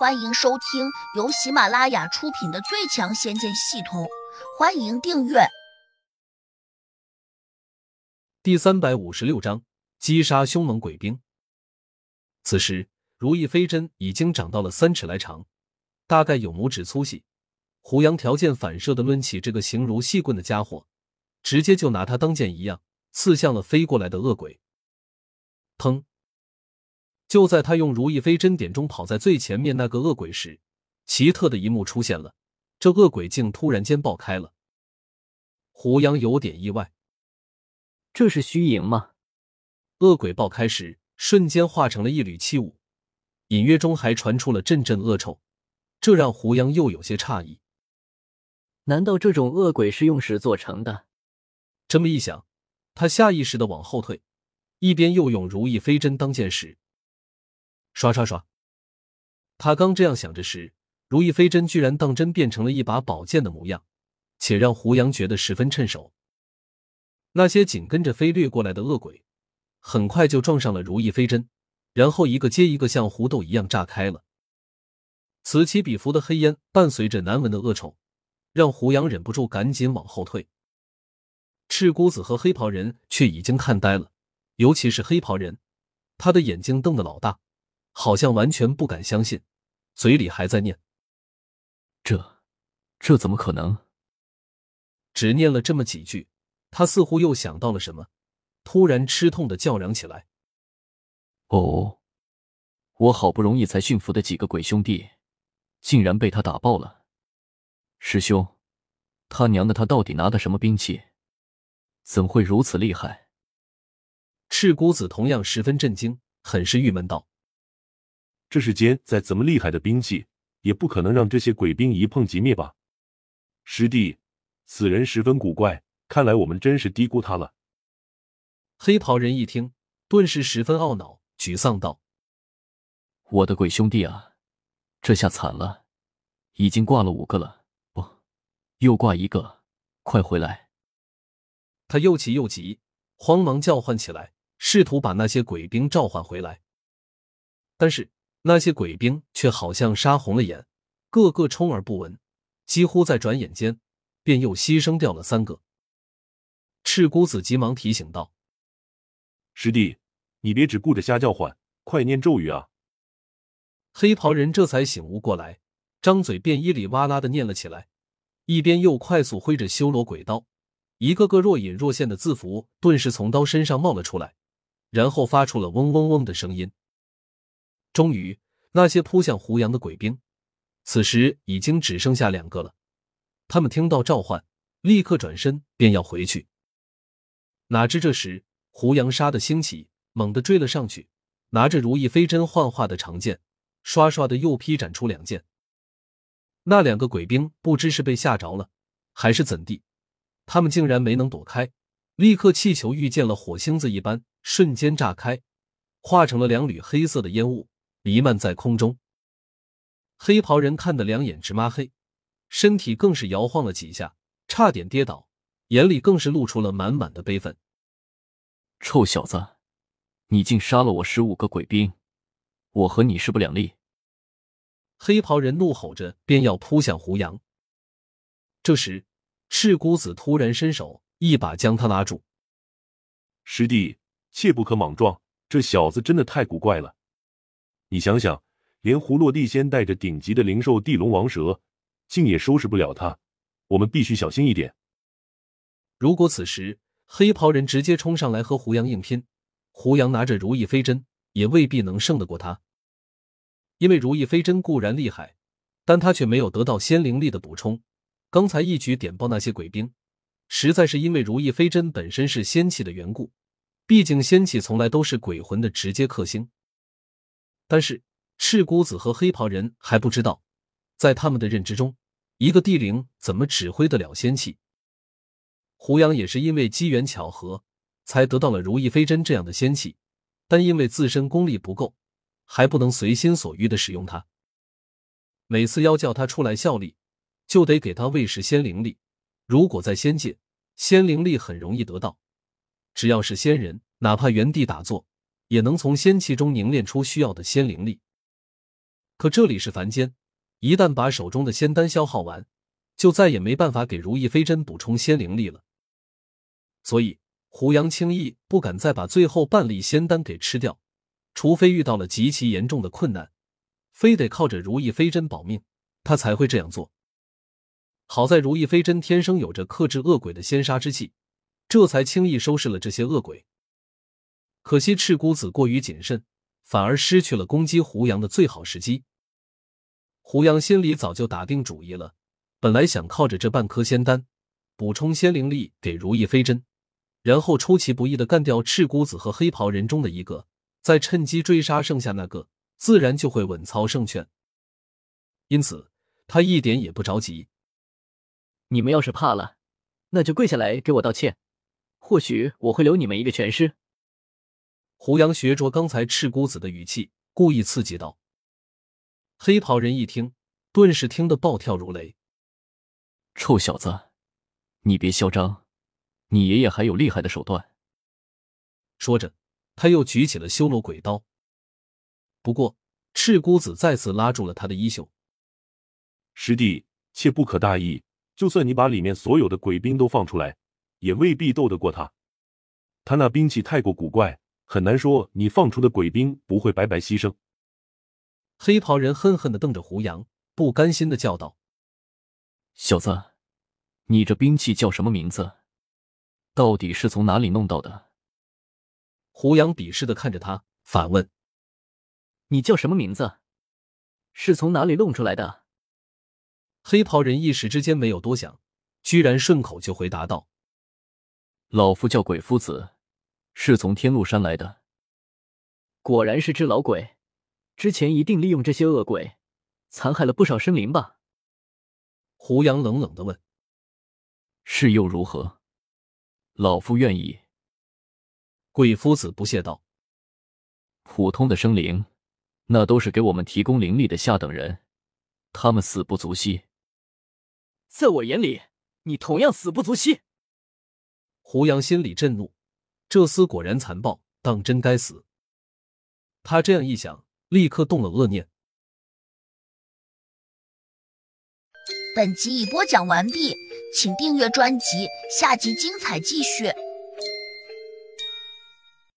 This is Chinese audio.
欢迎收听由喜马拉雅出品的《最强仙剑系统》，欢迎订阅。第三百五十六章：击杀凶猛鬼兵。此时，如意飞针已经长到了三尺来长，大概有拇指粗细。胡杨条件反射的抡起这个形如细棍的家伙，直接就拿它当剑一样刺向了飞过来的恶鬼。砰！就在他用如意飞针点中跑在最前面那个恶鬼时，奇特的一幕出现了：这恶鬼竟突然间爆开了。胡杨有点意外，这是虚影吗？恶鬼爆开时，瞬间化成了一缕气雾，隐约中还传出了阵阵恶臭，这让胡杨又有些诧异。难道这种恶鬼是用石做成的？这么一想，他下意识的往后退，一边又用如意飞针当箭时。刷刷刷！他刚这样想着时，如意飞针居然当真变成了一把宝剑的模样，且让胡杨觉得十分趁手。那些紧跟着飞掠过来的恶鬼，很快就撞上了如意飞针，然后一个接一个像胡豆一样炸开了。此起彼伏的黑烟伴随着难闻的恶臭，让胡杨忍不住赶紧往后退。赤姑子和黑袍人却已经看呆了，尤其是黑袍人，他的眼睛瞪得老大。好像完全不敢相信，嘴里还在念：“这，这怎么可能？”只念了这么几句，他似乎又想到了什么，突然吃痛的叫嚷起来：“哦，我好不容易才驯服的几个鬼兄弟，竟然被他打爆了！师兄，他娘的，他到底拿的什么兵器？怎会如此厉害？”赤姑子同样十分震惊，很是郁闷道。这世间再怎么厉害的兵器，也不可能让这些鬼兵一碰即灭吧？师弟，此人十分古怪，看来我们真是低估他了。黑袍人一听，顿时十分懊恼，沮丧道：“我的鬼兄弟啊，这下惨了，已经挂了五个了，不，又挂一个，快回来！”他又气又急，慌忙叫唤起来，试图把那些鬼兵召唤回来，但是。那些鬼兵却好像杀红了眼，个个充耳不闻，几乎在转眼间便又牺牲掉了三个。赤姑子急忙提醒道：“师弟，你别只顾着瞎叫唤，快念咒语啊！”黑袍人这才醒悟过来，张嘴便咿里哇啦的念了起来，一边又快速挥着修罗鬼刀，一个个若隐若现的字符顿时从刀身上冒了出来，然后发出了嗡嗡嗡的声音。终于，那些扑向胡杨的鬼兵，此时已经只剩下两个了。他们听到召唤，立刻转身便要回去。哪知这时胡杨杀的兴起，猛地追了上去，拿着如意飞针幻化的长剑，唰唰的又劈斩出两剑。那两个鬼兵不知是被吓着了，还是怎地，他们竟然没能躲开，立刻气球遇见了火星子一般，瞬间炸开，化成了两缕黑色的烟雾。弥漫在空中，黑袍人看得两眼直抹黑，身体更是摇晃了几下，差点跌倒，眼里更是露出了满满的悲愤。臭小子，你竟杀了我十五个鬼兵，我和你势不两立！黑袍人怒吼着，便要扑向胡杨。这时，赤姑子突然伸手，一把将他拉住：“师弟，切不可莽撞，这小子真的太古怪了。”你想想，连胡落地仙带着顶级的灵兽地龙王蛇，竟也收拾不了他。我们必须小心一点。如果此时黑袍人直接冲上来和胡杨硬拼，胡杨拿着如意飞针也未必能胜得过他。因为如意飞针固然厉害，但他却没有得到仙灵力的补充。刚才一举点爆那些鬼兵，实在是因为如意飞针本身是仙气的缘故。毕竟仙气从来都是鬼魂的直接克星。但是赤姑子和黑袍人还不知道，在他们的认知中，一个地灵怎么指挥得了仙气？胡杨也是因为机缘巧合，才得到了如意飞针这样的仙气，但因为自身功力不够，还不能随心所欲的使用它。每次要叫他出来效力，就得给他喂食仙灵力。如果在仙界，仙灵力很容易得到，只要是仙人，哪怕原地打坐。也能从仙气中凝练出需要的仙灵力，可这里是凡间，一旦把手中的仙丹消耗完，就再也没办法给如意飞针补充仙灵力了。所以胡杨轻易不敢再把最后半粒仙丹给吃掉，除非遇到了极其严重的困难，非得靠着如意飞针保命，他才会这样做。好在如意飞针天生有着克制恶鬼的仙杀之气，这才轻易收拾了这些恶鬼。可惜赤姑子过于谨慎，反而失去了攻击胡杨的最好时机。胡杨心里早就打定主意了，本来想靠着这半颗仙丹补充仙灵力给如意飞针，然后出其不意的干掉赤姑子和黑袍人中的一个，再趁机追杀剩下那个，自然就会稳操胜券。因此，他一点也不着急。你们要是怕了，那就跪下来给我道歉，或许我会留你们一个全尸。胡杨学着刚才赤姑子的语气，故意刺激道。黑袍人一听，顿时听得暴跳如雷。臭小子，你别嚣张，你爷爷还有厉害的手段。说着，他又举起了修罗鬼刀。不过，赤姑子再次拉住了他的衣袖：“师弟，切不可大意。就算你把里面所有的鬼兵都放出来，也未必斗得过他。他那兵器太过古怪，很难说你放出的鬼兵不会白白牺牲。”黑袍人恨恨的瞪着胡杨，不甘心的叫道：“小子，你这兵器叫什么名字？到底是从哪里弄到的？”胡杨鄙视的看着他，反问：“你叫什么名字？是从哪里弄出来的？”黑袍人一时之间没有多想，居然顺口就回答道：“老夫叫鬼夫子，是从天禄山来的。果然是只老鬼。”之前一定利用这些恶鬼，残害了不少生灵吧？胡杨冷冷的问。是又如何？老夫愿意。鬼夫子不屑道。普通的生灵，那都是给我们提供灵力的下等人，他们死不足惜。在我眼里，你同样死不足惜。胡杨心里震怒，这厮果然残暴，当真该死。他这样一想。立刻动了恶念。本集已播讲完毕，请订阅专辑，下集精彩继续。